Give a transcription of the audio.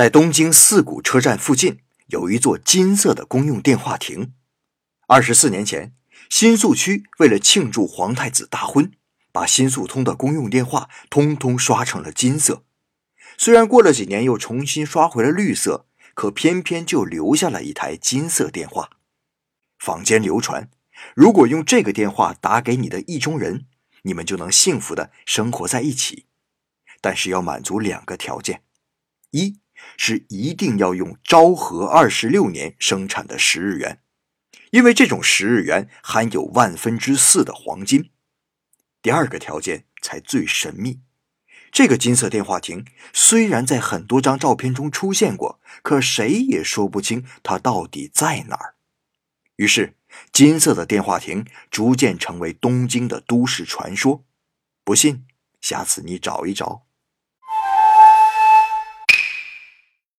在东京四谷车站附近有一座金色的公用电话亭。二十四年前，新宿区为了庆祝皇太子大婚，把新宿通的公用电话通通刷成了金色。虽然过了几年又重新刷回了绿色，可偏偏就留下了一台金色电话。坊间流传，如果用这个电话打给你的意中人，你们就能幸福的生活在一起。但是要满足两个条件：一是一定要用昭和二十六年生产的十日元，因为这种十日元含有万分之四的黄金。第二个条件才最神秘，这个金色电话亭虽然在很多张照片中出现过，可谁也说不清它到底在哪儿。于是，金色的电话亭逐渐成为东京的都市传说。不信，下次你找一找。